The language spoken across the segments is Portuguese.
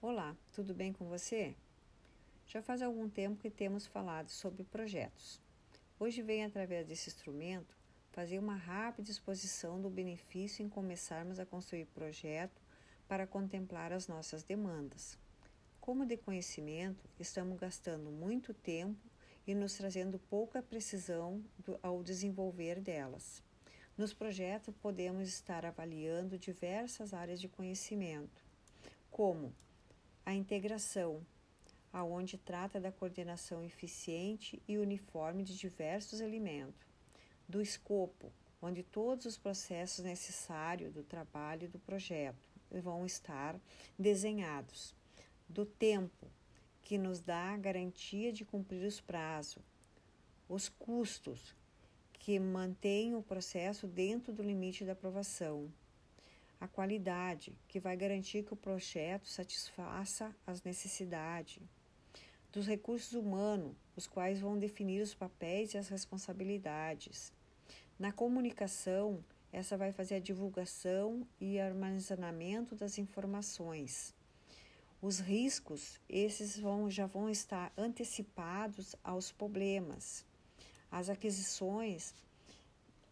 Olá, tudo bem com você? Já faz algum tempo que temos falado sobre projetos. Hoje venho, através desse instrumento, fazer uma rápida exposição do benefício em começarmos a construir projeto para contemplar as nossas demandas. Como de conhecimento, estamos gastando muito tempo e nos trazendo pouca precisão ao desenvolver delas. Nos projetos, podemos estar avaliando diversas áreas de conhecimento, como a integração, aonde trata da coordenação eficiente e uniforme de diversos elementos, do escopo, onde todos os processos necessários do trabalho do projeto vão estar desenhados, do tempo, que nos dá a garantia de cumprir os prazos, os custos, que mantém o processo dentro do limite da aprovação a qualidade, que vai garantir que o projeto satisfaça as necessidades, dos recursos humanos, os quais vão definir os papéis e as responsabilidades. Na comunicação, essa vai fazer a divulgação e armazenamento das informações. Os riscos, esses vão, já vão estar antecipados aos problemas. As aquisições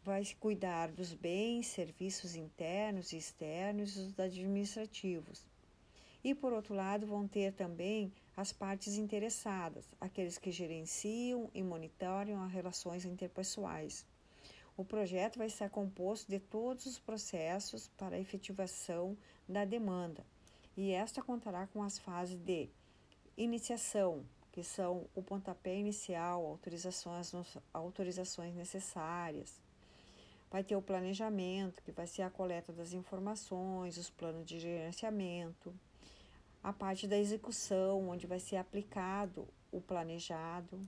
vai cuidar dos bens, serviços internos e externos e os administrativos. E, por outro lado, vão ter também as partes interessadas, aqueles que gerenciam e monitoram as relações interpessoais. O projeto vai estar composto de todos os processos para a efetivação da demanda, e esta contará com as fases de iniciação, que são o pontapé inicial, autorizações, autorizações necessárias, vai ter o planejamento, que vai ser a coleta das informações, os planos de gerenciamento, a parte da execução, onde vai ser aplicado o planejado.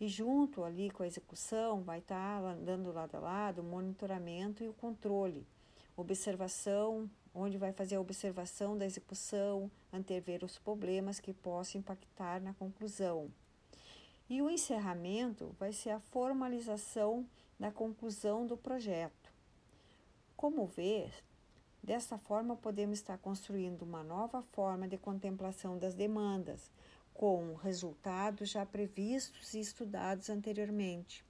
E junto ali com a execução vai estar tá dando lado a lado o monitoramento e o controle, observação, onde vai fazer a observação da execução, antever os problemas que possam impactar na conclusão. E o encerramento vai ser a formalização da conclusão do projeto. Como vê, dessa forma podemos estar construindo uma nova forma de contemplação das demandas, com resultados já previstos e estudados anteriormente.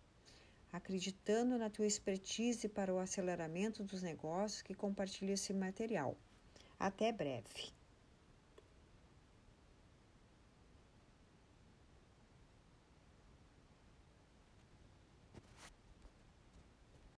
Acreditando na tua expertise para o aceleramento dos negócios que compartilha esse material. Até breve.